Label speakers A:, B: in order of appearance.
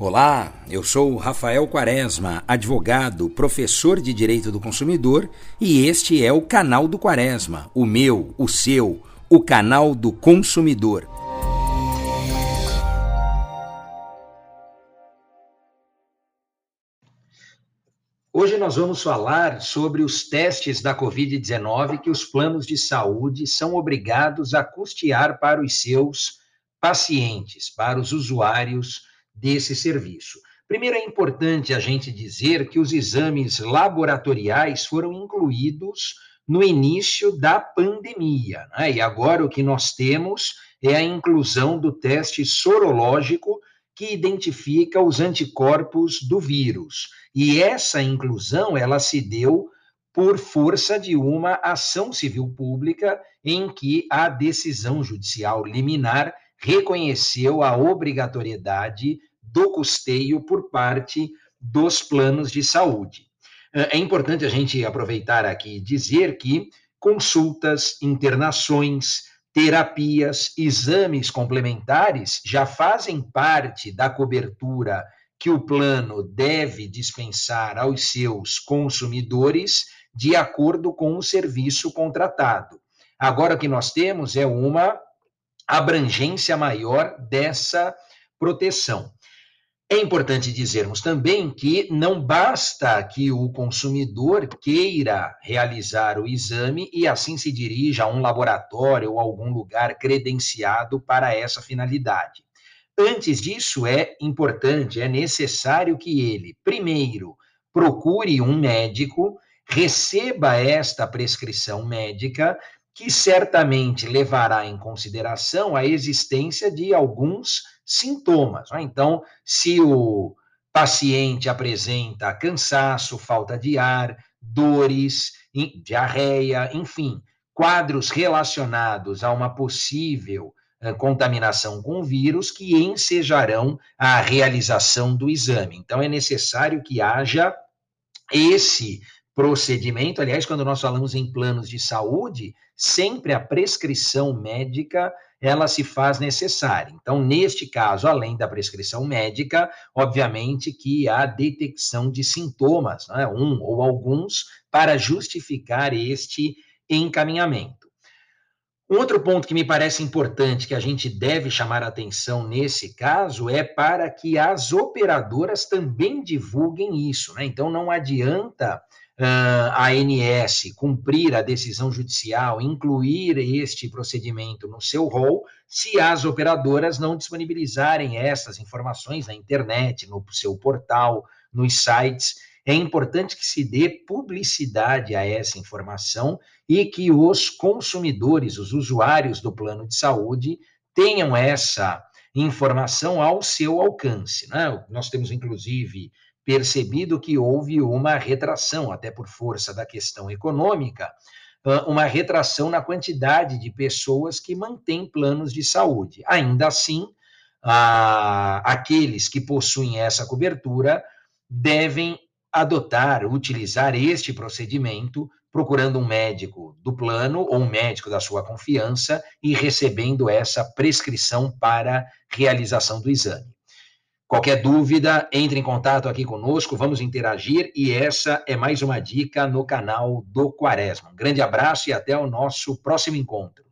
A: Olá, eu sou Rafael Quaresma, advogado, professor de Direito do Consumidor, e este é o canal do Quaresma, o meu, o seu, o canal do consumidor. Hoje nós vamos falar sobre os testes da Covid-19 que os planos de saúde são obrigados a custear para os seus pacientes, para os usuários desse serviço. Primeiro, é importante a gente dizer que os exames laboratoriais foram incluídos no início da pandemia. Né? E agora o que nós temos é a inclusão do teste sorológico que identifica os anticorpos do vírus. E essa inclusão, ela se deu por força de uma ação civil pública em que a decisão judicial liminar reconheceu a obrigatoriedade do custeio por parte dos planos de saúde. É, é importante a gente aproveitar aqui e dizer que consultas, internações, terapias, exames complementares já fazem parte da cobertura que o plano deve dispensar aos seus consumidores de acordo com o serviço contratado. Agora o que nós temos é uma abrangência maior dessa proteção. É importante dizermos também que não basta que o consumidor queira realizar o exame e assim se dirija a um laboratório ou algum lugar credenciado para essa finalidade. Antes disso, é importante, é necessário que ele, primeiro, procure um médico, receba esta prescrição médica, que certamente levará em consideração a existência de alguns sintomas. Né? Então, se o paciente apresenta cansaço, falta de ar, dores, diarreia, enfim, quadros relacionados a uma possível eh, contaminação com vírus que ensejarão a realização do exame. Então, é necessário que haja esse procedimento. Aliás, quando nós falamos em planos de saúde, sempre a prescrição médica ela se faz necessária. Então, neste caso, além da prescrição médica, obviamente que há detecção de sintomas, né, um ou alguns, para justificar este encaminhamento. Um outro ponto que me parece importante que a gente deve chamar atenção nesse caso é para que as operadoras também divulguem isso. Né? Então, não adianta a ANS cumprir a decisão judicial, incluir este procedimento no seu rol, se as operadoras não disponibilizarem essas informações na internet, no seu portal, nos sites. É importante que se dê publicidade a essa informação e que os consumidores, os usuários do plano de saúde, tenham essa informação ao seu alcance. Né? Nós temos, inclusive, percebido que houve uma retração, até por força da questão econômica, uma retração na quantidade de pessoas que mantêm planos de saúde. Ainda assim, aqueles que possuem essa cobertura devem adotar, utilizar este procedimento, procurando um médico do plano ou um médico da sua confiança e recebendo essa prescrição para realização do exame. Qualquer dúvida, entre em contato aqui conosco, vamos interagir e essa é mais uma dica no canal do Quaresma. Um grande abraço e até o nosso próximo encontro.